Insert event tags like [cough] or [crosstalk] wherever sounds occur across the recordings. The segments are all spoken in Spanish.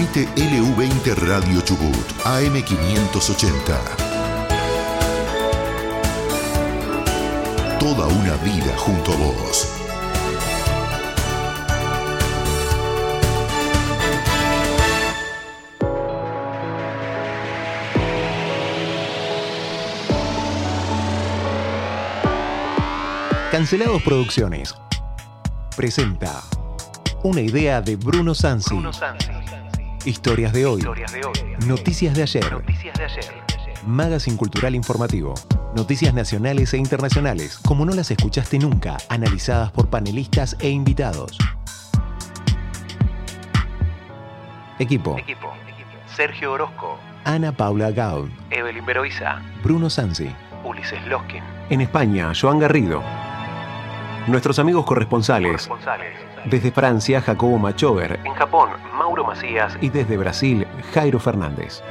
Transmite LU20 Radio Chubut, AM580. Toda una vida junto a vos. Cancelados Producciones presenta una idea de Bruno Sansi. Historias de hoy. Noticias de ayer. Magazine Cultural Informativo. Noticias nacionales e internacionales, como no las escuchaste nunca, analizadas por panelistas e invitados. Equipo. Sergio Orozco, Ana Paula Gaud. Evelyn Beroiza, Bruno Sansi. Ulises Loskin, En España, Joan Garrido. Nuestros amigos corresponsales. Desde Francia, Jacobo Machover. En Japón, Mauro Macías Y desde Brasil, Jairo Fernández.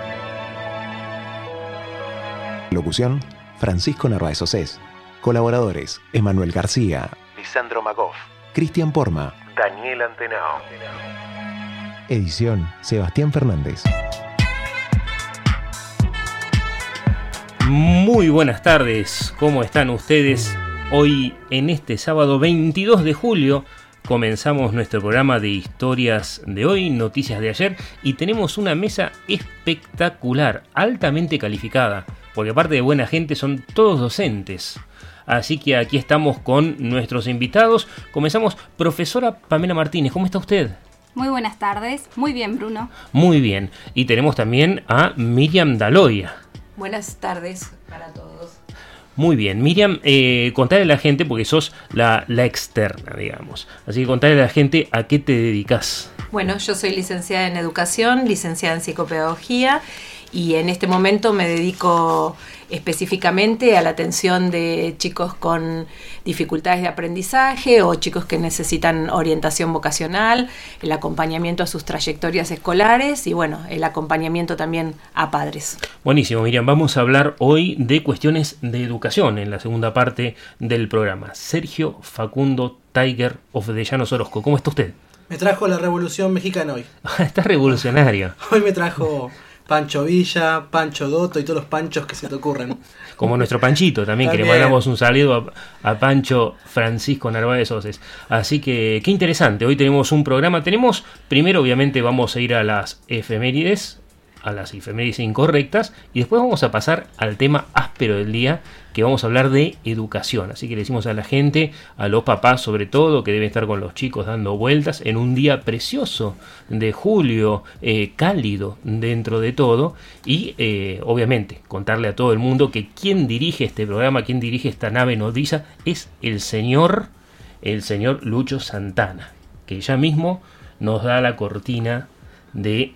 Locución, Francisco Narváez Océs. Colaboradores, Emanuel García, Lisandro Magoff, Cristian Porma. Daniel Antenao. Edición, Sebastián Fernández. Muy buenas tardes, ¿cómo están ustedes? Hoy, en este sábado 22 de julio, comenzamos nuestro programa de historias de hoy, noticias de ayer, y tenemos una mesa espectacular, altamente calificada, porque aparte de buena gente son todos docentes. Así que aquí estamos con nuestros invitados. Comenzamos, profesora Pamela Martínez, ¿cómo está usted? Muy buenas tardes, muy bien Bruno. Muy bien. Y tenemos también a Miriam Daloya. Buenas tardes para todos. Muy bien, Miriam, eh, contarle a la gente, porque sos la, la externa, digamos. Así que contarle a la gente a qué te dedicas. Bueno, yo soy licenciada en educación, licenciada en psicopedagogía y en este momento me dedico específicamente a la atención de chicos con dificultades de aprendizaje o chicos que necesitan orientación vocacional, el acompañamiento a sus trayectorias escolares y bueno, el acompañamiento también a padres. Buenísimo, Miriam. Vamos a hablar hoy de cuestiones de educación en la segunda parte del programa. Sergio Facundo Tiger of the Llanos Orozco. ¿Cómo está usted? Me trajo la Revolución Mexicana hoy. [laughs] está revolucionario. Hoy me trajo Pancho Villa, Pancho Dotto y todos los panchos que se te ocurran. Como nuestro Panchito también, que le mandamos un saludo a, a Pancho Francisco Narváez Oces. Así que qué interesante, hoy tenemos un programa. Tenemos, primero obviamente vamos a ir a las efemérides, a las efemérides incorrectas, y después vamos a pasar al tema áspero del día, que vamos a hablar de educación. Así que le decimos a la gente, a los papás sobre todo, que deben estar con los chicos dando vueltas en un día precioso de julio, eh, cálido dentro de todo, y eh, obviamente contarle a todo el mundo que quien dirige este programa, quien dirige esta nave nodriza, es el señor, el señor Lucho Santana, que ya mismo nos da la cortina de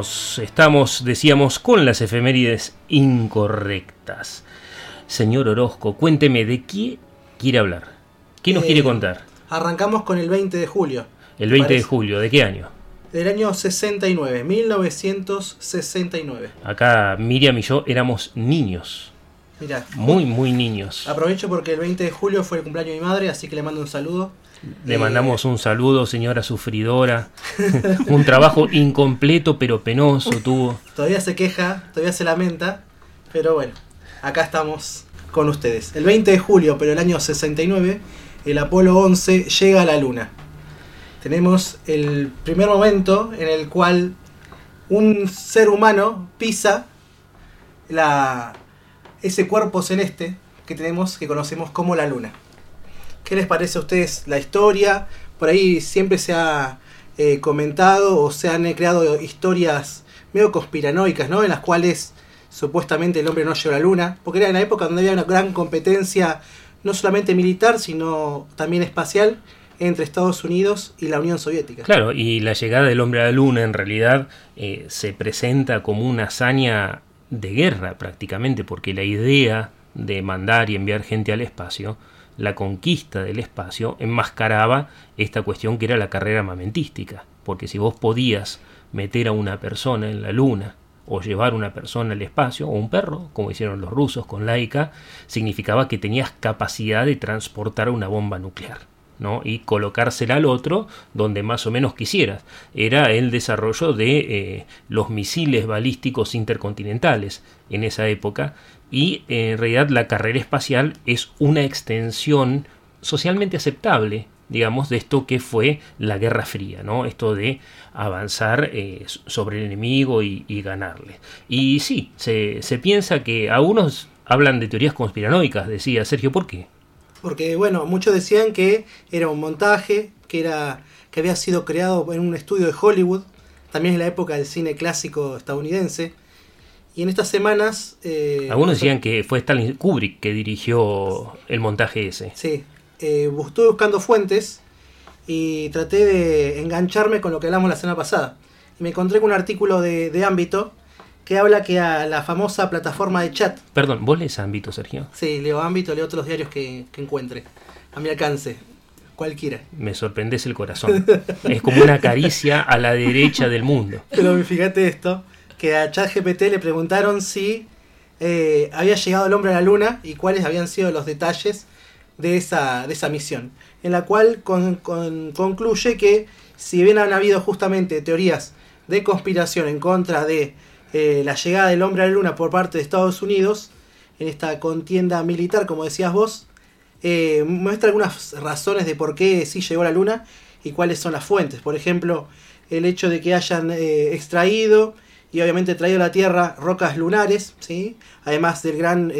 Estamos, estamos, decíamos, con las efemérides incorrectas. Señor Orozco, cuénteme de qué quiere hablar. ¿Qué nos Eh, quiere contar? Arrancamos con el 20 de julio. El 20 de julio, ¿de qué año? Del año 69, 1969. Acá Miriam y yo éramos niños, Mirá, muy, muy niños. aprovecho porque el 20 de julio fue el cumpleaños de mi madre, así que le mando un saludo. Le Eh, mandamos un saludo, señora sufridora. [laughs] un trabajo incompleto pero penoso tuvo. Todavía se queja, todavía se lamenta, pero bueno, acá estamos con ustedes. El 20 de julio, pero el año 69, el Apolo 11 llega a la Luna. Tenemos el primer momento en el cual un ser humano pisa la, ese cuerpo celeste que tenemos, que conocemos como la Luna. ¿Qué les parece a ustedes la historia? Por ahí siempre se ha eh, comentado o se han creado historias medio conspiranoicas, ¿no? En las cuales supuestamente el hombre no llegó a la luna, porque era en la época donde había una gran competencia, no solamente militar, sino también espacial, entre Estados Unidos y la Unión Soviética. Claro, y la llegada del hombre a la luna en realidad eh, se presenta como una hazaña de guerra prácticamente, porque la idea de mandar y enviar gente al espacio, la conquista del espacio, enmascaraba esta cuestión que era la carrera armamentística, porque si vos podías meter a una persona en la luna o llevar una persona al espacio, o un perro, como hicieron los rusos con Laika, significaba que tenías capacidad de transportar una bomba nuclear. ¿no? y colocársela al otro donde más o menos quisieras. Era el desarrollo de eh, los misiles balísticos intercontinentales en esa época y eh, en realidad la carrera espacial es una extensión socialmente aceptable digamos, de esto que fue la Guerra Fría, ¿no? Esto de avanzar eh, sobre el enemigo y, ganarle. Y sí, se, se, piensa que algunos hablan de teorías conspiranoicas, decía Sergio, ¿por qué? Porque, bueno, muchos decían que era un montaje, que, era, que había sido creado en un estudio de Hollywood, también en la época del cine clásico estadounidense. Y en estas semanas... Eh, Algunos decían que fue Stanley Kubrick que dirigió el montaje ese. Sí, eh, estuve buscando fuentes y traté de engancharme con lo que hablamos la semana pasada. Y me encontré con un artículo de, ámbito que habla que a la famosa plataforma de chat. Perdón, ¿vos lees ámbito, Sergio? Sí, leo ámbito, leo otros diarios que, encuentre. A mi alcance. Cualquiera. Me sorprendes el corazón. es como una caricia a la derecha del mundo. [laughs] Pero fíjate esto, que a ChatGPT le preguntaron si eh, había llegado el hombre a la luna y cuáles habían sido los detalles de esa, de esa misión, en la cual concluye que si bien han habido justamente teorías de conspiración en contra de eh, la llegada del hombre a la luna por parte de Estados Unidos, en esta contienda militar, como decías vos, eh, muestra algunas razones de por qué sí llegó a la luna y cuáles son las fuentes. Por ejemplo, el hecho de que hayan extraído y obviamente traído a la Tierra rocas lunares, ¿sí? además del gran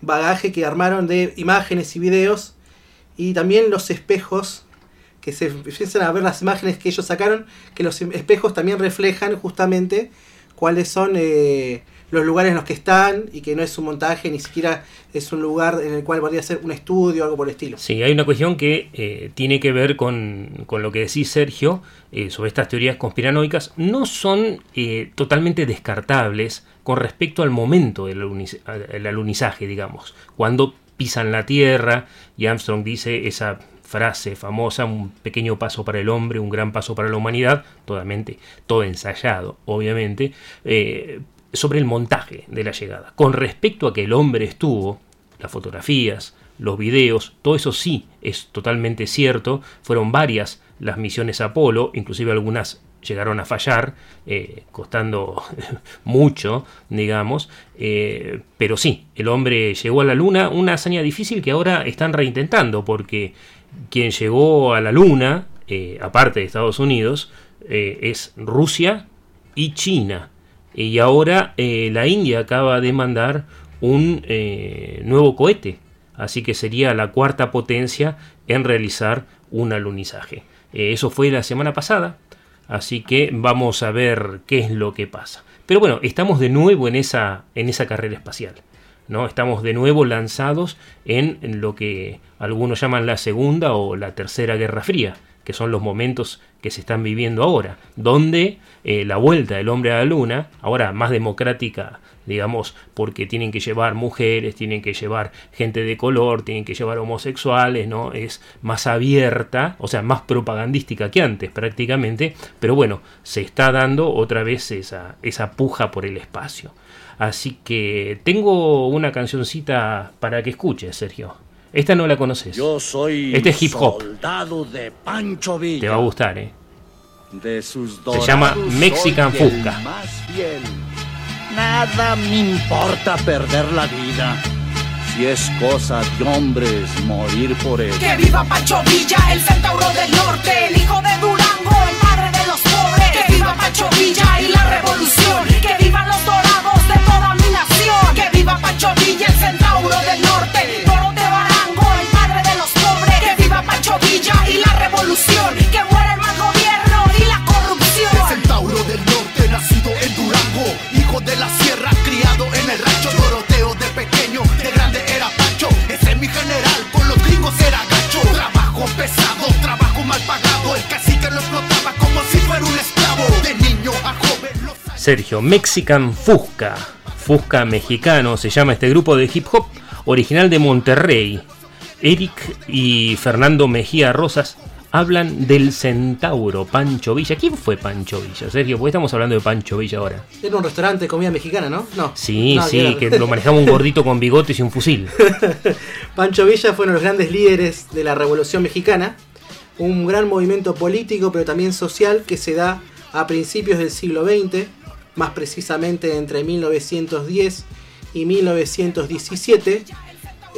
bagaje que armaron de imágenes y videos y también los espejos que se empiezan a ver las imágenes que ellos sacaron, que los espejos también reflejan justamente cuáles son eh, los lugares en los que están y que no es un montaje, ni siquiera es un lugar en el cual podría ser un estudio o algo por el estilo. Sí, hay una cuestión que eh, tiene que ver con, con, lo que decís Sergio eh, sobre estas teorías conspiranoicas. No son totalmente descartables con respecto al momento del alunizaje, digamos, cuando pisan la Tierra y Armstrong dice esa frase famosa, un pequeño paso para el hombre, un gran paso para la humanidad, totalmente, todo ensayado, obviamente, eh, sobre el montaje de la llegada. Con respecto a que el hombre estuvo, las fotografías, los videos, todo eso sí es totalmente cierto, fueron varias las misiones Apolo, inclusive algunas llegaron a fallar, eh, costando [laughs] mucho, digamos, eh, pero sí, el hombre llegó a la Luna, una hazaña difícil que ahora están reintentando, porque quien llegó a la Luna, eh, aparte de Estados Unidos, es Rusia y China. Y ahora la India acaba de mandar un nuevo cohete, así que sería la cuarta potencia en realizar un alunizaje. eso fue la semana pasada, Así que vamos a ver qué es lo que pasa. Pero bueno, estamos de nuevo en esa, en esa carrera espacial. ¿no? Estamos de nuevo lanzados en, lo que algunos llaman la segunda o la tercera guerra fría, que son los momentos que se están viviendo ahora, donde eh, la vuelta del hombre a la luna, ahora más democrática digamos, porque tienen que llevar mujeres, tienen que llevar gente de color, tienen que llevar homosexuales, ¿no? Es más abierta, o sea, más propagandística que antes prácticamente, pero bueno, se está dando otra vez esa, esa puja por el espacio. Así que tengo una cancioncita para que escuches, Sergio. Esta no la conoces. Yo soy este es hip hop. soldado de Pancho Villa. Te va a gustar, ¿eh? De sus Se llama Mexican Fusca. Más bien. Nada me importa perder la vida. si es cosa de hombres morir por él. Que viva Pancho Villa, el centauro del norte, el hijo de Durango, el padre de los pobres. Que viva Pancho Villa y la revolución. Sergio, Mexican Fusca. Fusca mexicano se llama este grupo de hip hop original de Monterrey. Eric y Fernando Mejía Rosas hablan del centauro Pancho Villa. ¿Quién fue Pancho Villa, Sergio? Porque estamos hablando de Pancho Villa ahora. Era un restaurante de comida mexicana, ¿no? No. Sí, No, sí, claro. que lo manejaba un [laughs] gordito con bigotes y un fusil. [laughs] Pancho Villa fue uno de los grandes líderes de la Revolución Mexicana, un gran movimiento político pero también social que se da a principios del siglo XX, más precisamente entre 1910 y 1917. Eh,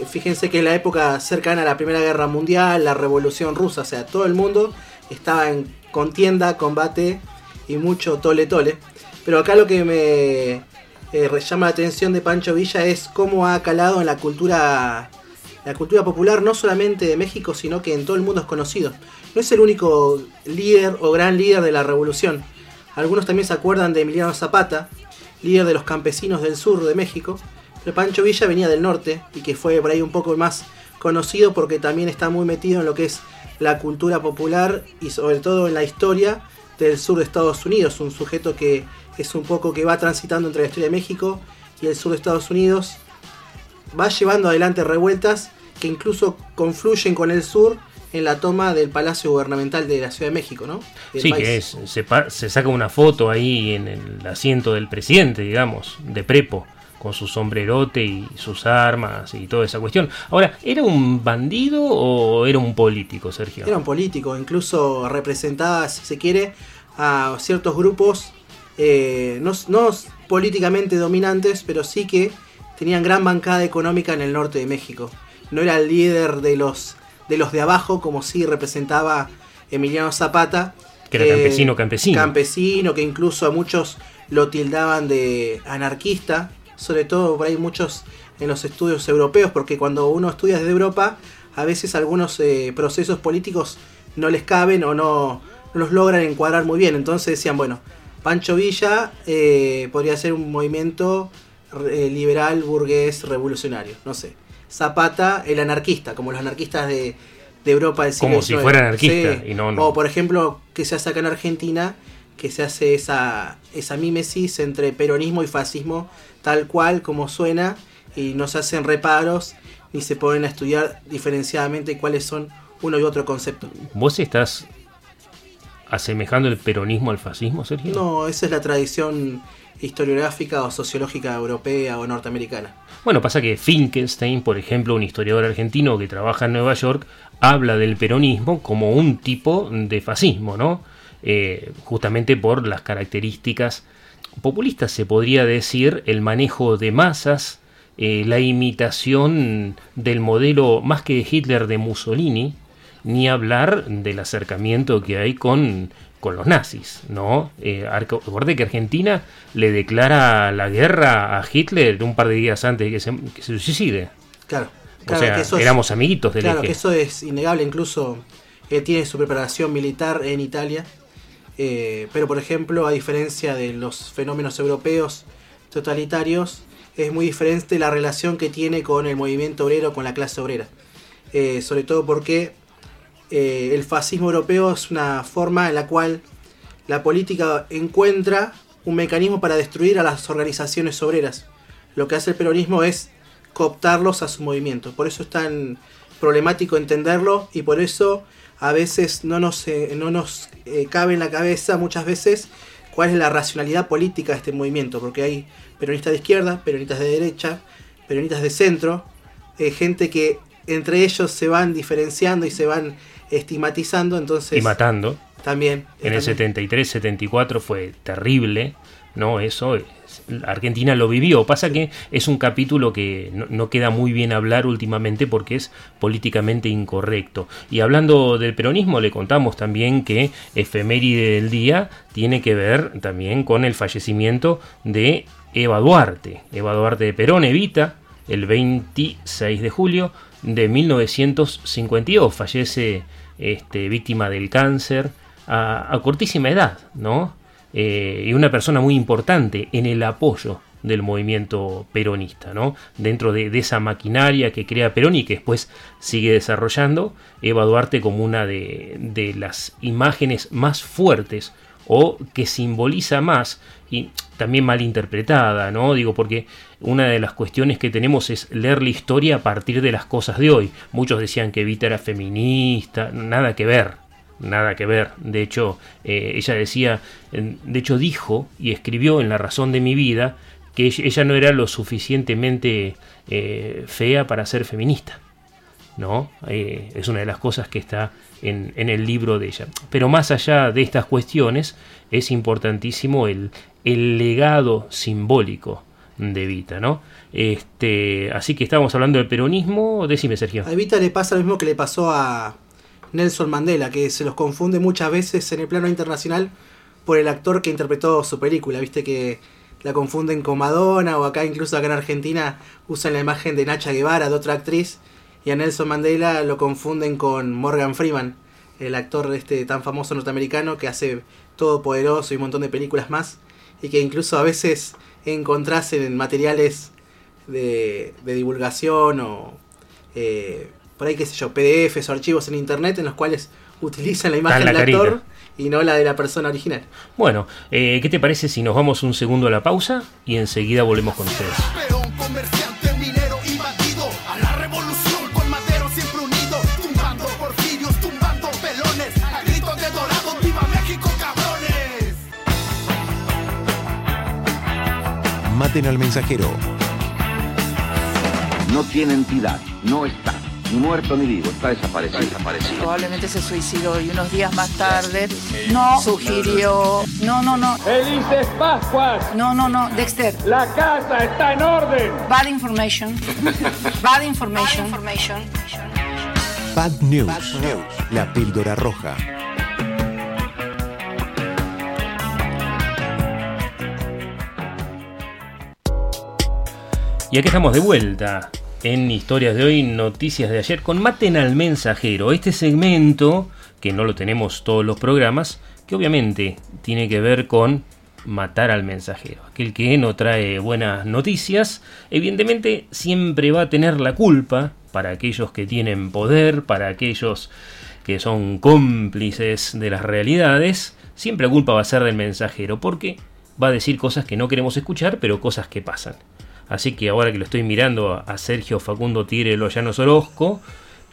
Fíjense que en la época cercana a la Primera Guerra Mundial, la Revolución Rusa, o sea, todo el mundo estaba en contienda, combate y mucho tole tole. Pero acá lo que me eh, llama la atención de Pancho Villa es cómo ha calado en la cultura la cultura popular no solamente de México, sino que en todo el mundo es conocido. No es el único líder o gran líder de la revolución. Algunos también se acuerdan de Emiliano Zapata, líder de los campesinos del sur de México. Pero Pancho Villa venía del norte y que fue por ahí un poco más conocido porque también está muy metido en lo que es la cultura popular y sobre todo en la historia del sur de Estados Unidos. Un sujeto que es un poco que va transitando entre la historia de México y el sur de Estados Unidos va llevando adelante revueltas que incluso confluyen con el sur en la toma del Palacio Gubernamental de la Ciudad de México, ¿no? Del Sí, país. que es, se, saca una foto ahí en el asiento del presidente, digamos, de prepo, con su sombrerote y sus armas y toda esa cuestión. Ahora, ¿era un bandido o era un político, Sergio? Era un político, incluso representaba, si se quiere, a ciertos grupos eh, no, no políticamente dominantes, pero sí que tenían gran bancada económica en el norte de México. No era el líder de los de los de abajo, como sí representaba Emiliano Zapata. Que era campesino, campesino. Campesino, que incluso a muchos lo tildaban de anarquista, sobre todo por ahí muchos en los estudios europeos, porque cuando uno estudia desde Europa, a veces algunos eh, procesos políticos no les caben o no, no los logran encuadrar muy bien. Entonces decían, bueno, Pancho Villa eh, podría ser un movimiento eh, liberal, burgués, revolucionario, no sé. Zapata, el anarquista, como los anarquistas de, de Europa del siglo Como si fuera anarquista, y no, no. O por ejemplo, que se hace acá en Argentina, que se hace esa, esa mímesis entre peronismo y fascismo, tal cual como suena, y no se hacen reparos, ni se ponen a estudiar diferenciadamente cuáles son uno y otro concepto. ¿Vos estás asemejando el peronismo al fascismo, Sergio? No, esa es la tradición historiográfica o sociológica europea o norteamericana. Bueno, pasa que Finkelstein, por ejemplo, un historiador argentino que trabaja en Nueva York, habla del peronismo como un tipo de fascismo, ¿no? Eh, justamente por las características populistas, se podría decir, el manejo de masas, eh, la imitación del modelo más que de Hitler de Mussolini, ni hablar del acercamiento que hay con, con los nazis, ¿no? Eh, recordé que Argentina le declara la guerra a Hitler un par de días antes de que se, que se suicide. Claro. O claro sea, que eso es- éramos amiguitos del Claro, eje. que eso es innegable, incluso él tiene su preparación militar en Italia, eh, pero por ejemplo, a diferencia de los fenómenos europeos totalitarios, es muy diferente la relación que tiene con el movimiento obrero, con la clase obrera. Eh, sobre todo porque eh, el fascismo europeo es una forma en la cual la política encuentra un mecanismo para destruir a las organizaciones obreras. Lo que hace el peronismo es cooptarlos a su movimiento. Por eso es tan problemático entenderlo y por eso a veces no nos, eh, no nos eh, cabe en la cabeza muchas veces cuál es la racionalidad política de este movimiento, porque hay peronistas de izquierda, peronistas de derecha, peronistas de centro, gente que entre ellos se van diferenciando y se van estigmatizando, entonces y matando. también En el también. 73-74 fue terrible ¿no? Eso es- Argentina lo vivió. Pasa que es un capítulo que no, no queda muy bien hablar últimamente porque es políticamente incorrecto. Y hablando del peronismo, le contamos también que efeméride del día tiene que ver también con el fallecimiento de Eva Duarte. Eva Duarte de Perón, Evita, el 26 de julio de 1952. Fallece este, víctima del cáncer a, cortísima edad, ¿no? Eh, y una persona muy importante en el apoyo del movimiento peronista, ¿no? Dentro de, esa maquinaria que crea Perón y que después sigue desarrollando, Eva Duarte como una de las imágenes más fuertes o que simboliza más y también mal interpretada, ¿no? Digo, porque una de las cuestiones que tenemos es leer la historia a partir de las cosas de hoy. Muchos decían que Evita era feminista, nada que ver, nada que ver. De hecho, eh, ella decía, de hecho dijo y escribió en La razón de mi vida que ella, ella no era lo suficientemente eh, fea para ser feminista. ¿No? Eh, es una de las cosas que está en, en el libro de ella. Pero más allá de estas cuestiones, es importantísimo el, legado simbólico de Evita, ¿no? Este, así que estábamos hablando del peronismo, decime Sergio. A Evita le pasa lo mismo que le pasó a Nelson Mandela, que se los confunde muchas veces en el plano internacional por el actor que interpretó su película. Viste que la confunden con Madonna o acá incluso acá en Argentina usan la imagen de Nacha Guevara, de otra actriz, y a Nelson Mandela lo confunden con Morgan Freeman, el actor este tan famoso norteamericano que hace Todopoderoso y un montón de películas más, y que incluso a veces encontrás en materiales de, de divulgación o eh, por ahí qué sé yo, PDFs o archivos en internet en los cuales utilizan la imagen la del actor carita. y no la de la persona original. Bueno, eh, ¿qué te parece si nos vamos un segundo a la pausa y enseguida volvemos con ustedes? Maten al mensajero. No tiene entidad, no está, ni muerto ni vivo, está desaparecido. desaparecido. Probablemente se suicidó y unos días más tarde no sugirió. No, no, no. ¡Felices Pascuas! No, no, no. Dexter. La casa está en orden. Bad information. Bad information. Bad News. La píldora roja. Y aquí estamos de vuelta en Historias de hoy, Noticias de ayer, con Maten al Mensajero. Este segmento, que no lo tenemos todos los programas, que obviamente tiene que ver con matar al mensajero. Aquel que no trae buenas noticias, evidentemente siempre va a tener la culpa para aquellos que tienen poder, para aquellos que son cómplices de las realidades, siempre la culpa va a ser del mensajero, porque va a decir cosas que no queremos escuchar, pero cosas que pasan. Así que ahora que lo estoy mirando a Sergio Facundo Tigre Loyanos Orozco,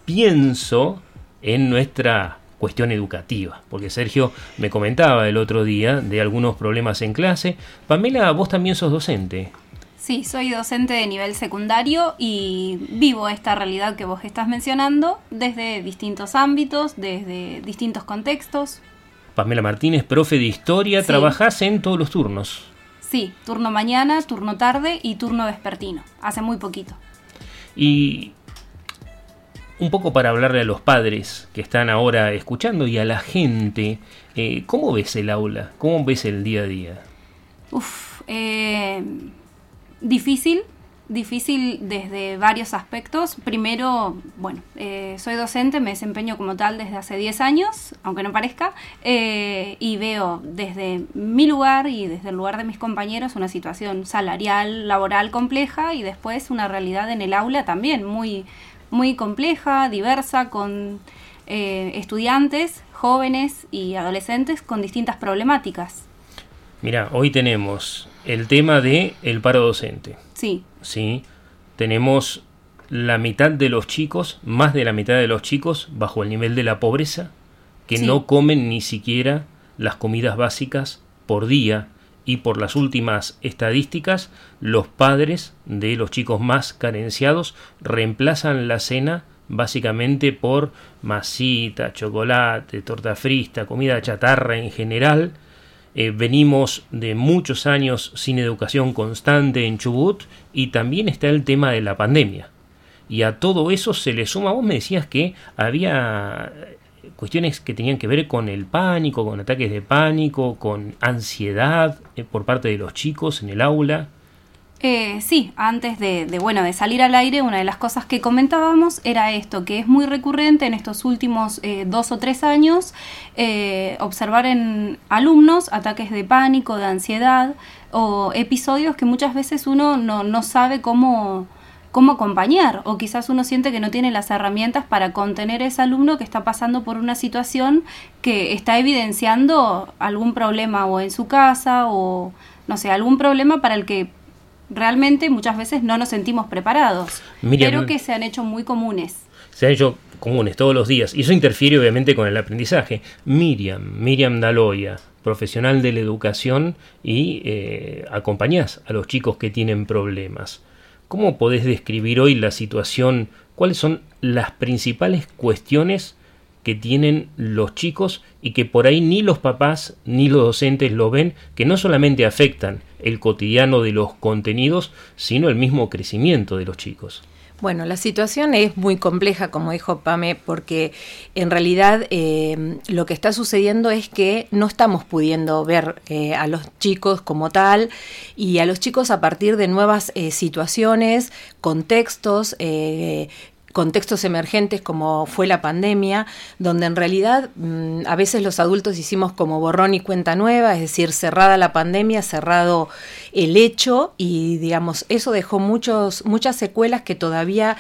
pienso en nuestra cuestión educativa. Porque Sergio me comentaba el otro día de algunos problemas en clase. Pamela, vos también sos docente. Sí, soy docente de nivel secundario y vivo esta realidad que vos estás mencionando desde distintos ámbitos, desde distintos contextos. Pamela Martínez, profe de historia, Sí. trabajás en todos los turnos. Sí, turno mañana, turno tarde y turno vespertino. Hace muy poquito. Y un poco para hablarle a los padres que están ahora escuchando y a la gente, eh, ¿cómo ves el aula? ¿Cómo ves el día a día? Uf, eh, difícil, difícil desde varios aspectos. Primero, bueno, eh, soy docente, me desempeño como tal desde hace 10 años, aunque no parezca, eh, y veo desde mi lugar y desde el lugar de mis compañeros una situación salarial, laboral compleja y después una realidad en el aula también muy, muy compleja, diversa, con eh, estudiantes, jóvenes y adolescentes con distintas problemáticas. Mira, hoy tenemos el tema de el paro docente. Sí, ¿sí? Tenemos la mitad de los chicos, más de la mitad de los chicos, bajo el nivel de la pobreza, que Sí. no comen ni siquiera las comidas básicas por día. Y por las últimas estadísticas, los padres de los chicos más carenciados reemplazan la cena básicamente por masita, chocolate, torta frita, comida chatarra en general, eh, venimos de muchos años sin educación constante en Chubut y también está el tema de la pandemia. Y a todo eso se le suma, vos me decías que había cuestiones que tenían que ver con el pánico, con ataques de pánico, con ansiedad eh, por parte de los chicos en el aula. Eh, sí, antes de, bueno, de salir al aire, una de las cosas que comentábamos era esto, que es muy recurrente en estos últimos eh, dos o tres años eh, observar en alumnos ataques de pánico, de ansiedad o episodios que muchas veces uno no, no sabe cómo, cómo acompañar o quizás uno siente que no tiene las herramientas para contener a ese alumno que está pasando por una situación que está evidenciando algún problema o en su casa o no sé, algún problema para el que realmente muchas veces no nos sentimos preparados, pero que se han hecho muy comunes. Se han hecho comunes todos los días y eso interfiere obviamente con el aprendizaje. Miriam, Miriam Daloya, profesional de la educación y eh, acompañás a los chicos que tienen problemas. ¿Cómo podés describir hoy la situación? ¿Cuáles son las principales cuestiones que tienen los chicos y que por ahí ni los papás ni los docentes lo ven, que no solamente afectan el cotidiano de los contenidos, sino el mismo crecimiento de los chicos. Bueno, la situación es muy compleja, como dijo Pame, porque en realidad eh, lo que está sucediendo es que no estamos pudiendo ver eh, a los chicos como tal y a los chicos a partir de nuevas eh, situaciones, contextos, contextos emergentes como fue la pandemia, donde en realidad mm, a veces los adultos hicimos como borrón y cuenta nueva, es decir, cerrada la pandemia, cerrado el hecho y digamos, eso dejó muchos, muchas secuelas que todavía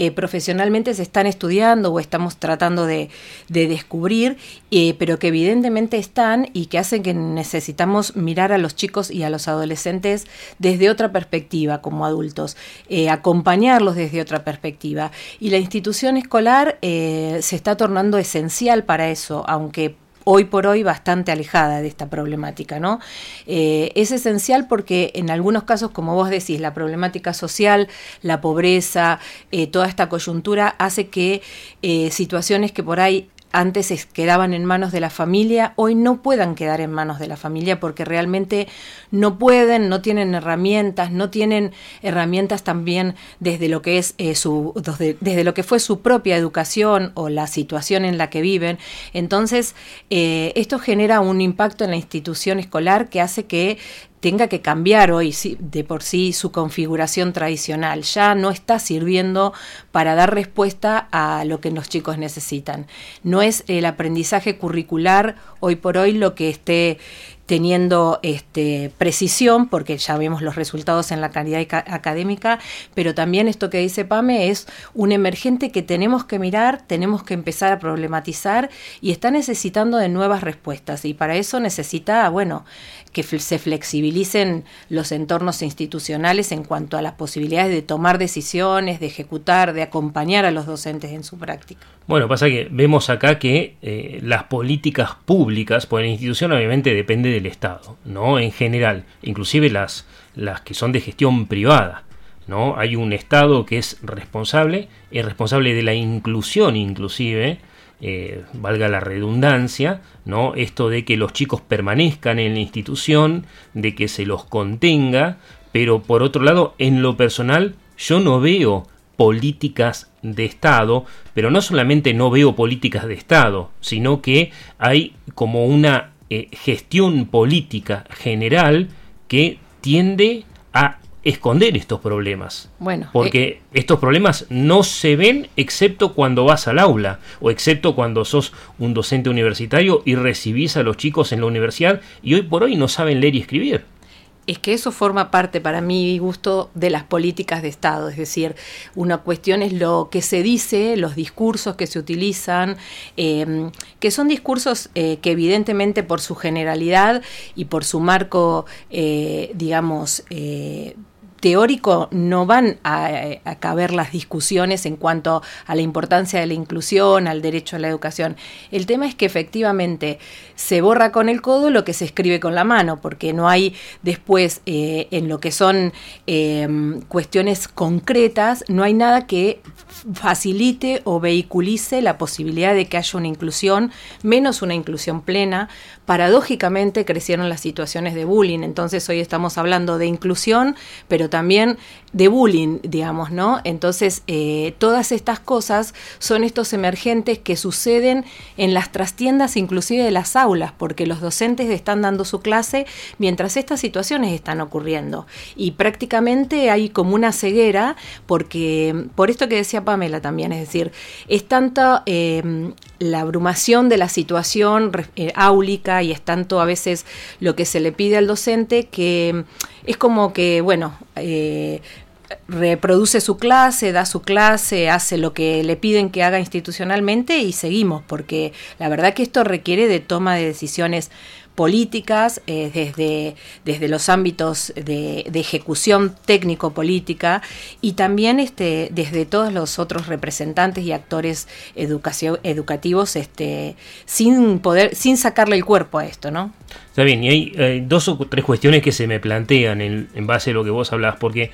eh, profesionalmente se están estudiando o estamos tratando de, descubrir, eh, pero que evidentemente están y que hacen que necesitamos mirar a los chicos y a los adolescentes desde otra perspectiva como adultos, eh, acompañarlos desde otra perspectiva. Y la institución escolar se está tornando esencial para eso, aunque hoy por hoy bastante alejada de esta problemática, ¿no? Eh, es esencial porque en algunos casos, como vos decís, la problemática social, la pobreza, eh, toda esta coyuntura hace que eh, situaciones que por ahí antes quedaban en manos de la familia, hoy no puedan quedar en manos de la familia porque realmente no pueden, no tienen herramientas, no tienen herramientas también desde lo que es eh, su, desde, lo que fue su propia educación o la situación en la que viven. Entonces, eh, esto genera un impacto en la institución escolar que hace que tenga que cambiar hoy de por sí su configuración tradicional. Ya no está sirviendo para dar respuesta a lo que los chicos necesitan. No es el aprendizaje curricular hoy por hoy lo que esté teniendo este, precisión, porque ya vemos los resultados en la calidad académica, pero también esto que dice Pame es un emergente que tenemos que mirar, tenemos que empezar a problematizar y está necesitando de nuevas respuestas. Y para eso necesita, bueno, que se flexibilicen los entornos institucionales en cuanto a las posibilidades de tomar decisiones, de ejecutar, de acompañar a los docentes en su práctica. Bueno, pasa que vemos acá que eh, las políticas públicas, pues la institución obviamente depende del Estado, ¿no? En general, inclusive las, las que son de gestión privada. ¿no? Hay un Estado que es responsable, es responsable de la inclusión inclusive, eh, valga la redundancia, ¿no? Esto de que los chicos permanezcan en la institución, de que se los contenga, pero por otro lado, en lo personal, yo no veo políticas de Estado, pero no solamente no veo políticas de Estado, sino que hay como una eh, gestión política general que tiende a esconder estos problemas. Bueno, porque eh, estos problemas no se ven excepto cuando vas al aula o excepto cuando sos un docente universitario y recibís a los chicos en la universidad y hoy por hoy no saben leer y escribir es que eso forma parte, para mi gusto, de las políticas de Estado. Es decir, una cuestión es lo que se dice, los discursos que se utilizan, em, que son discursos eh, que evidentemente por su generalidad y por su marco, eh, digamos, eh, teórico no van a, caber las discusiones en cuanto a la importancia de la inclusión, al derecho a la educación. El tema es que efectivamente se borra con el codo lo que se escribe con la mano, porque no hay después eh, en lo que son eh, cuestiones concretas, no hay nada que facilite o vehiculice la posibilidad de que haya una inclusión, menos una inclusión plena. Paradójicamente crecieron las situaciones de bullying, entonces hoy estamos hablando de inclusión, pero también de bullying, digamos, ¿no? Entonces, eh, todas estas cosas son estos emergentes que suceden en las trastiendas inclusive de las aulas, porque los docentes están dando su clase mientras estas situaciones están ocurriendo. Y prácticamente hay como una ceguera, porque por esto que decía Pamela también, es decir, es tanta eh, la abrumación de la situación eh, áulica y es tanto a veces lo que se le pide al docente que es como que, bueno, eh, reproduce su clase, da su clase, hace lo que le piden que haga institucionalmente y seguimos, porque la verdad que esto requiere de toma de decisiones políticas, eh, desde, desde los ámbitos de, ejecución técnico-política y también este, desde todos los otros representantes y actores educativos, este, sin poder, sin sacarle el cuerpo a esto, ¿no? Está bien, y hay dos o tres cuestiones que se me plantean en, base a lo que vos hablás, porque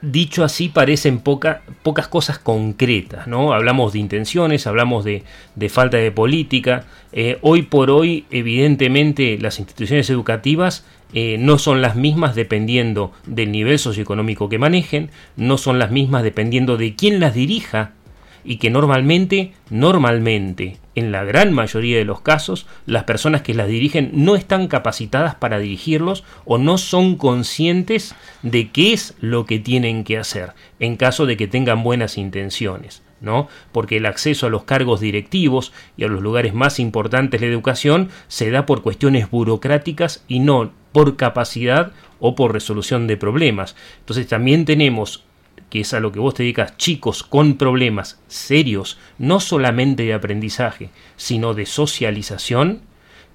dicho así parecen poca, pocas cosas concretas, ¿no? Hablamos de intenciones, hablamos de, falta de política. Eh, hoy por hoy, evidentemente, las instituciones educativas eh, no son las mismas dependiendo del nivel socioeconómico que manejen, no son las mismas dependiendo de quién las dirija y que normalmente, normalmente, en la gran mayoría de los casos, las personas que las dirigen no están capacitadas para dirigirlos o no son conscientes de qué es lo que tienen que hacer en caso de que tengan buenas intenciones. ¿no? Porque el acceso a los cargos directivos y a los lugares más importantes de educación se da por cuestiones burocráticas y no por capacidad o por resolución de problemas. Entonces también tenemos que es a lo que vos te dedicas, chicos con problemas serios, no solamente de aprendizaje, sino de socialización,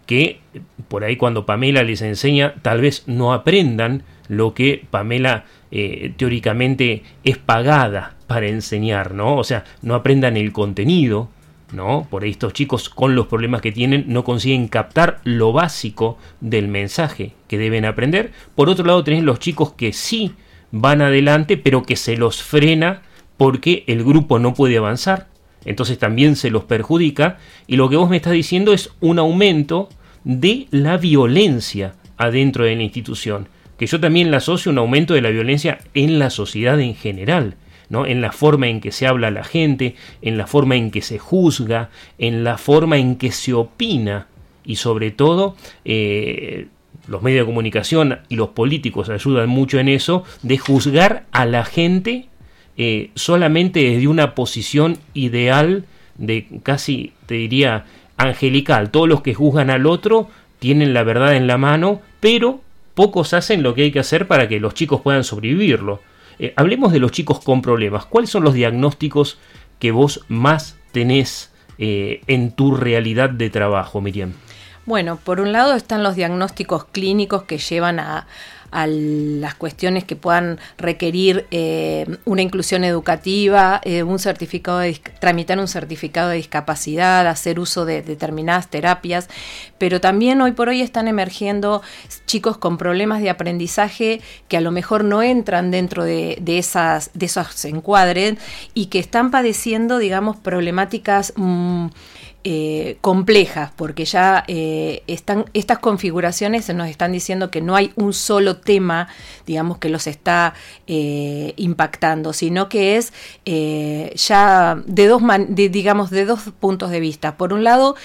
que por ahí cuando Pamela les enseña, tal vez no aprendan lo que Pamela eh, teóricamente es pagada para enseñar, ¿no? O sea, no aprendan el contenido, ¿no? Por ahí estos chicos con los problemas que tienen no consiguen captar lo básico del mensaje que deben aprender. Por otro lado, tenés los chicos que sí van adelante, pero que se los frena porque el grupo no puede avanzar. Entonces también se los perjudica. Y lo que vos me estás diciendo es un aumento de la violencia adentro de la institución. Que yo también la asocio un aumento de la violencia en la sociedad en general. ¿no? en la forma en que se habla a la gente, en la forma en que se juzga, en la forma en que se opina y sobre todo eh, los medios de comunicación y los políticos ayudan mucho en eso, de juzgar a la gente eh, solamente desde una posición ideal de casi, te diría, angelical. Todos los que juzgan al otro tienen la verdad en la mano, pero pocos hacen lo que hay que hacer para que los chicos puedan sobrevivirlo. Eh, hablemos de los chicos con problemas. ¿Cuáles son los diagnósticos que vos más tenés eh, en tu realidad de trabajo, Miriam? Bueno, por un lado están los diagnósticos clínicos que llevan a, las cuestiones que puedan requerir eh, una inclusión educativa, eh, un certificado de, tramitar un certificado de discapacidad, hacer uso de, determinadas terapias, pero también hoy por hoy están emergiendo chicos con problemas de aprendizaje que a lo mejor no entran dentro de, esas, de esos encuadres y que están padeciendo, digamos, problemáticas... Mm, eh, complejas, porque ya eh, están, estas configuraciones nos están diciendo que no hay un solo tema, digamos, que los está eh, impactando, sino que es ya de dos, digamos, de dos puntos de vista. Por un lado,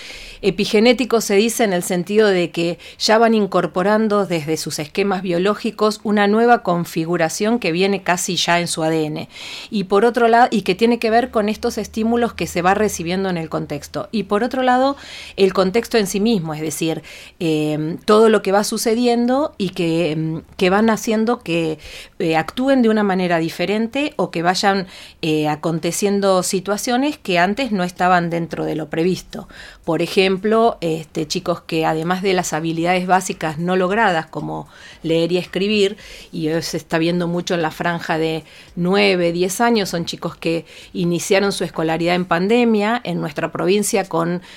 epigenético se dice en el sentido de que ya van incorporando desde sus esquemas biológicos una nueva configuración que viene casi ya en su ADN. Y por otro lado, y que tiene que ver con estos estímulos que se va recibiendo en el contexto. Y por otro lado el contexto en sí mismo, es decir, eh, todo lo que va sucediendo y que, mm, que van haciendo que eh, actúen de una manera diferente o que vayan eh, aconteciendo situaciones que antes no estaban dentro de lo previsto. Por ejemplo, este, chicos que además de las habilidades básicas no logradas como leer y escribir, y se está viendo mucho en la franja de 9, 10 años, son chicos que iniciaron su escolaridad en pandemia en nuestra provincia con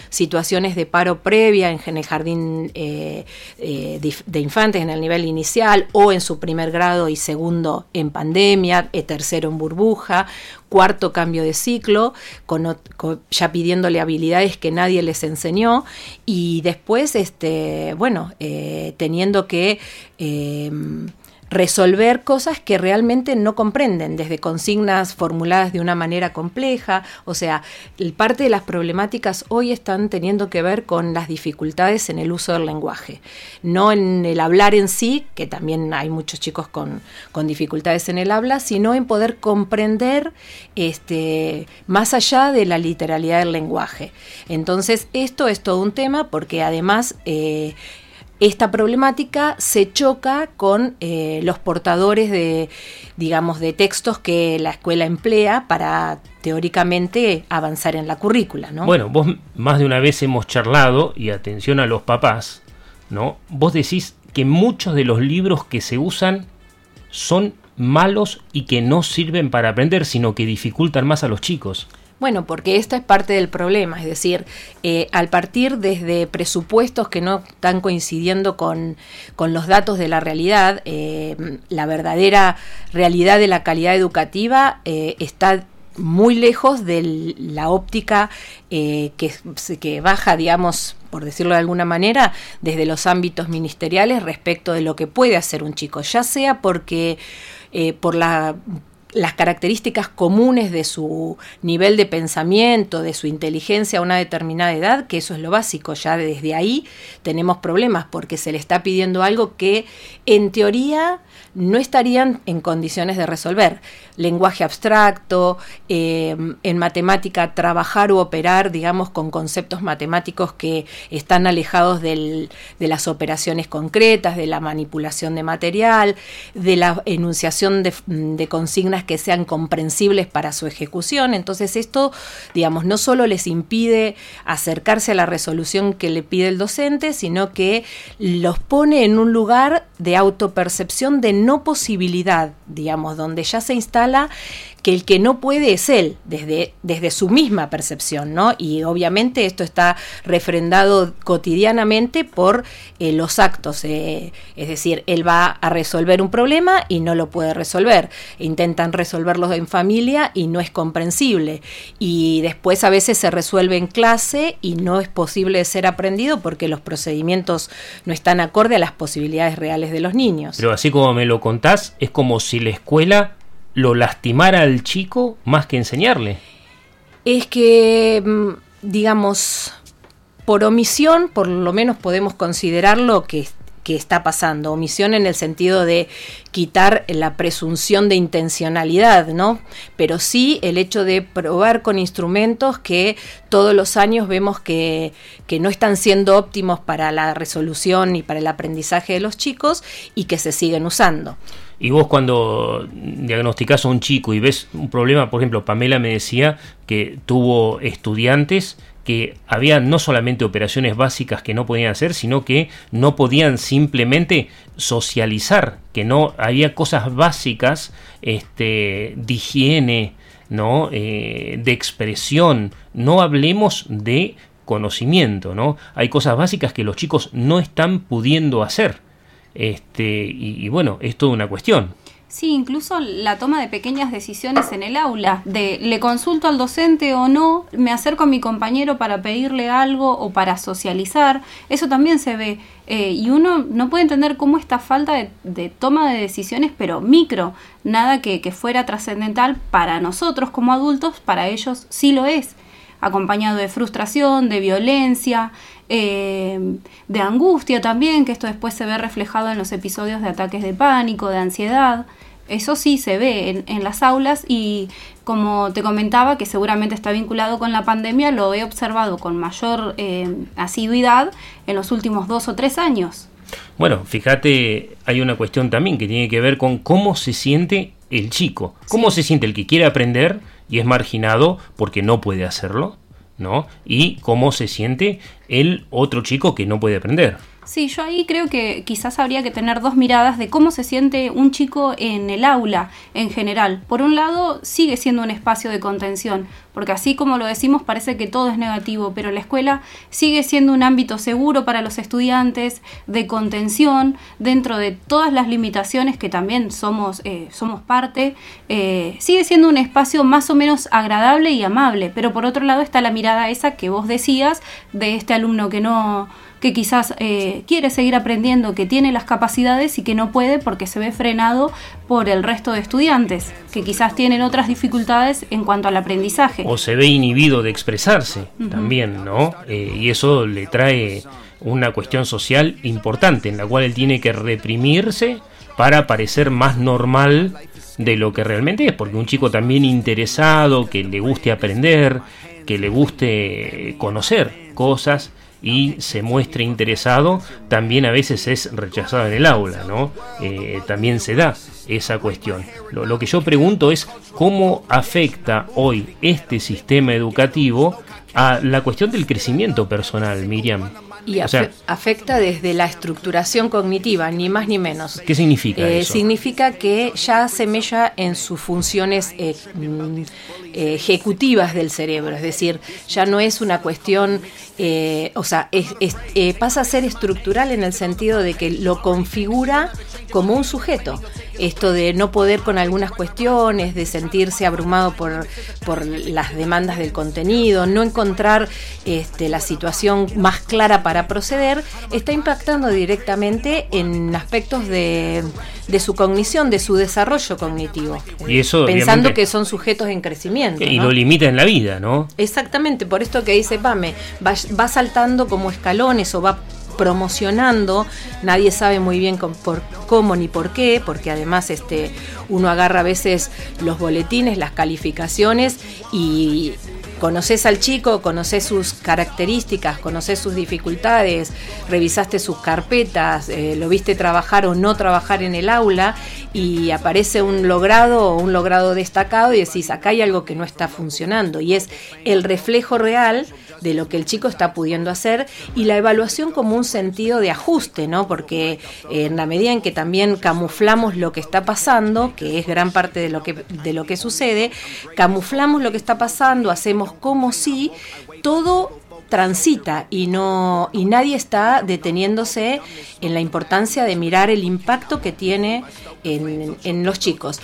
situaciones de paro previa en el jardín eh, eh, de, infantes en el nivel inicial o en su primer grado y segundo en pandemia, eh, tercero en burbuja, cuarto cambio de ciclo, con, con, ya pidiéndole habilidades que nadie les enseñó. Y después, este, bueno, teniendo que... Resolver cosas que realmente no comprenden, desde consignas formuladas de una manera compleja, o sea, parte de las problemáticas hoy están teniendo que ver con las dificultades en el uso del lenguaje, no en el hablar en sí, que también hay muchos chicos con, con dificultades en el habla, sino en poder comprender este, más allá de la literalidad del lenguaje. Entonces, esto es todo un tema porque además... Eh, esta problemática se choca con eh, los portadores de, digamos, de textos que la escuela emplea para teóricamente avanzar en la currícula, ¿no? Bueno, vos más de una vez hemos charlado, y atención a los papás, ¿no? Vos decís que muchos de los libros que se usan son malos y que no sirven para aprender, sino que dificultan más a los chicos. Bueno, porque esta es parte del problema, es decir, eh, al partir desde presupuestos que no están coincidiendo con, con los datos de la realidad, eh, la verdadera realidad de la calidad educativa eh, está muy lejos de la óptica eh, que, que, baja, digamos, por decirlo de alguna manera, desde los ámbitos ministeriales respecto de lo que puede hacer un chico, ya sea porque por la las características comunes de su nivel de pensamiento, de su inteligencia a una determinada edad, que eso es lo básico, ya desde ahí tenemos problemas porque se le está pidiendo algo que en teoría no estarían en condiciones de resolver. Lenguaje abstracto, eh, en matemática trabajar u operar, digamos, con conceptos matemáticos que están alejados del, de las operaciones concretas, de la manipulación de material, de la enunciación de, de consignas que sean comprensibles para su ejecución. Entonces esto, digamos, no solo les impide acercarse a la resolución que le pide el docente, sino que los pone en un lugar de autopercepción de no posibilidad, digamos, donde ya se instala que el que no puede es él, desde, desde su misma percepción, ¿no? Y obviamente esto está refrendado cotidianamente por eh, los actos, eh, es decir, él va a resolver un problema y no lo puede resolver, intentan resolverlo en familia y no es comprensible, y después a veces se resuelve en clase y no es posible ser aprendido porque los procedimientos no están acorde a las posibilidades reales de los niños. Pero así como me lo contás, es como si la escuela lo lastimara al chico más que enseñarle. Es que, mm, digamos, por omisión, por lo menos podemos considerarlo que, que está pasando. Omisión en el sentido de quitar la presunción de intencionalidad, ¿no? Pero sí el hecho de probar con instrumentos que todos los años vemos que, que no están siendo óptimos para la resolución y para el aprendizaje de los chicos y que se siguen usando. Y vos cuando diagnosticás a un chico y ves un problema, por ejemplo, Pamela me decía que tuvo estudiantes que había no solamente operaciones básicas que no podían hacer, sino que no podían simplemente socializar, que no había cosas básicas este, de higiene, ¿no? Eh, de expresión. No hablemos de conocimiento, ¿no? Hay cosas básicas que los chicos no están pudiendo hacer. Este, y, bueno, es toda una cuestión. Sí, incluso la toma de pequeñas decisiones en el aula, de le consulto al docente o no, me acerco a mi compañero para pedirle algo o para socializar, eso también se ve. Eh, y uno no puede entender cómo esta falta de, de toma de decisiones, pero micro, nada que, que fuera trascendental para nosotros como adultos, para ellos sí lo es, acompañado de frustración, de violencia, eh, de angustia también, que esto después se ve reflejado en los episodios de ataques de pánico, de ansiedad. Eso sí se ve en, en las aulas y como te comentaba, que seguramente está vinculado con la pandemia, lo he observado con mayor eh, asiduidad en los últimos dos o tres años. Bueno, fíjate, hay una cuestión también que tiene que ver con cómo se siente el chico, cómo se siente el que quiere aprender y es marginado porque no puede hacerlo, ¿no? Y cómo se siente el otro chico que no puede aprender. Sí, yo ahí creo que quizás habría que tener dos miradas de cómo se siente un chico en el aula en general. Por un lado, sigue siendo un espacio de contención, porque así como lo decimos parece que todo es negativo, pero la escuela sigue siendo un ámbito seguro para los estudiantes, de contención, dentro de todas las limitaciones que también somos, eh, somos parte, eh, sigue siendo un espacio más o menos agradable y amable, pero por otro lado está la mirada esa que vos decías de este alumno que no que quizás eh, quiere seguir aprendiendo, que tiene las capacidades y que no puede porque se ve frenado por el resto de estudiantes, que quizás tienen otras dificultades en cuanto al aprendizaje. O se ve inhibido de expresarse también, ¿no? Eh, y eso le trae una cuestión social importante en la cual él tiene que reprimirse para parecer más normal de lo que realmente es, porque un chico también interesado, que le guste aprender, que le guste conocer cosas, y se muestre interesado, también a veces es rechazado en el aula, ¿no? Eh, también se da esa cuestión. Lo, lo, que yo pregunto es cómo afecta hoy este sistema educativo a la cuestión del crecimiento personal, Miriam. Y afecta desde la estructuración cognitiva, ni más ni menos. ¿Qué significa eh, eso? Significa que ya se mella en sus funciones eh, eh, ejecutivas del cerebro, es decir, ya no es una cuestión, eh, o sea, es, es, eh, pasa a ser estructural en el sentido de que lo configura como un sujeto esto de no poder con algunas cuestiones, de sentirse abrumado por, por las demandas del contenido, no encontrar este, la situación más clara para proceder, está impactando directamente en aspectos de, de su cognición, de su desarrollo cognitivo. Y eso, pensando que son sujetos en crecimiento. Y ¿no? lo limita en la vida, ¿no? Exactamente, por esto que dice Pame, va, va saltando como escalones o va promocionando, nadie sabe muy bien con, por cómo ni por qué, porque además este, uno agarra a veces los boletines, las calificaciones y conoces al chico, conoces sus características, conoces sus dificultades, revisaste sus carpetas, eh, lo viste trabajar o no trabajar en el aula y aparece un logrado o un logrado destacado y decís, acá hay algo que no está funcionando y es el reflejo real de lo que el chico está pudiendo hacer y la evaluación como un sentido de ajuste, ¿no? Porque eh, en la medida en que también camuflamos lo que está pasando, que es gran parte de lo que, de lo que sucede, camuflamos lo que está pasando, hacemos como si todo transita y no y nadie está deteniéndose en la importancia de mirar el impacto que tiene en, en, los chicos.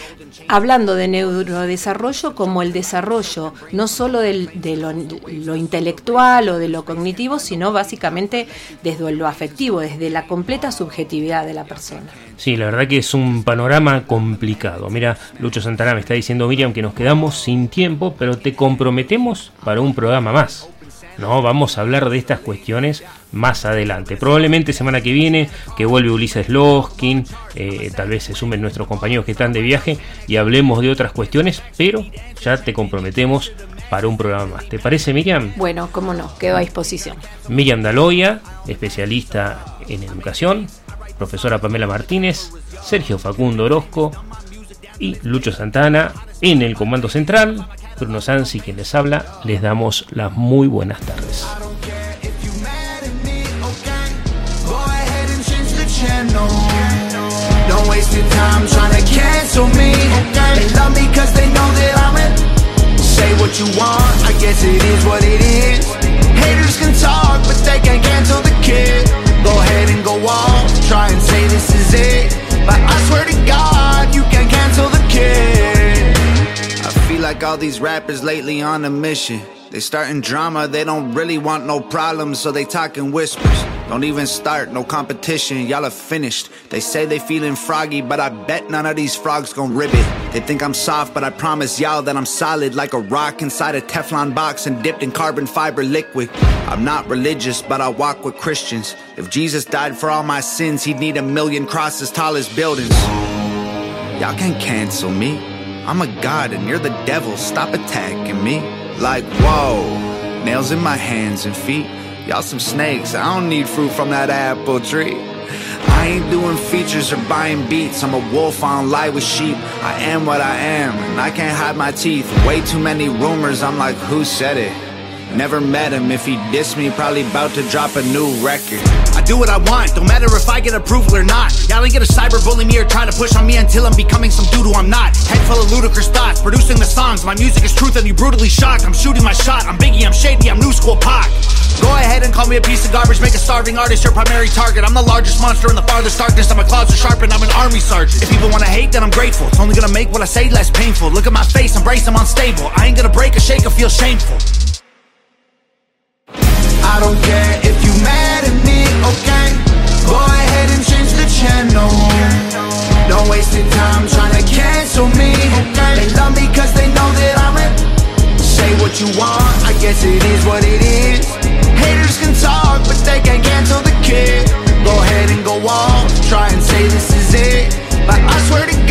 Hablando de neurodesarrollo como el desarrollo no solo del, de lo, lo, intelectual o de lo cognitivo, sino básicamente desde lo afectivo, desde la completa subjetividad de la persona. Sí, la verdad que es un panorama complicado. Mira, Lucho Santana me está diciendo, Miriam, que nos quedamos sin tiempo, pero te comprometemos para un programa más. No, vamos a hablar de estas cuestiones más adelante. Probablemente semana que viene, que vuelve Ulises Loskin, eh, tal vez se sumen nuestros compañeros que están de viaje y hablemos de otras cuestiones, pero ya te comprometemos para un programa más. ¿Te parece, Miriam? Bueno, cómo no, quedo a disposición. Miriam Daloya, especialista en educación, profesora Pamela Martínez, Sergio Facundo Orozco y Lucho Santana en el Comando Central. Bruno Sansi, quien les habla, les damos las muy buenas tardes. Haters can talk, but they can't cancel the kid. Go ahead and go off, try and say this is it. But I swear to God, you can't cancel the kid. I feel like all these rappers lately on a mission. They starting drama, they don't really want no problems, so they talk in whispers. Don't even start, no competition, y'all are finished. They say they feeling froggy, but I bet none of these frogs gon' rib it. They think I'm soft, but I promise y'all that I'm solid like a rock inside a Teflon box and dipped in carbon fiber liquid. I'm not religious, but I walk with Christians. If Jesus died for all my sins, he'd need a million crosses tall as buildings. Y'all can't cancel me. I'm a god and you're the devil. Stop attacking me. Like, whoa. Nails in my hands and feet. Y'all some snakes. I don't need fruit from that apple tree. I ain't doing features or buying beats. I'm a wolf on light with sheep. I am what I am, and I can't hide my teeth. Way too many rumors. I'm like, who said it? Never met him. If he dissed me, probably about to drop a new record. I do what I want, don't matter if I get approval or not. Y'all ain't gonna cyberbully me or try to push on me until I'm becoming some dude who I'm not. Head full of ludicrous thoughts, producing the songs. My music is truth and you brutally shocked. I'm shooting my shot, I'm Biggie, I'm shady, I'm new school Pac. Go ahead and call me a piece of garbage, make a starving artist your primary target. I'm the largest monster in the farthest darkness, and my claws are sharp and I'm an army sergeant. If people wanna hate, then I'm grateful. It's only gonna make what I say less painful. Look at my face, embrace, I'm unstable. I ain't gonna break a shake or feel shameful. I don't care if you mad at me, okay? Go ahead and change the channel. Don't waste your time trying to cancel me. They love me cause they know that I'm it. Say what you want, I guess it is what it is. Haters can talk, but they can't cancel the kid. Go ahead and go on, try and say this is it. But I swear to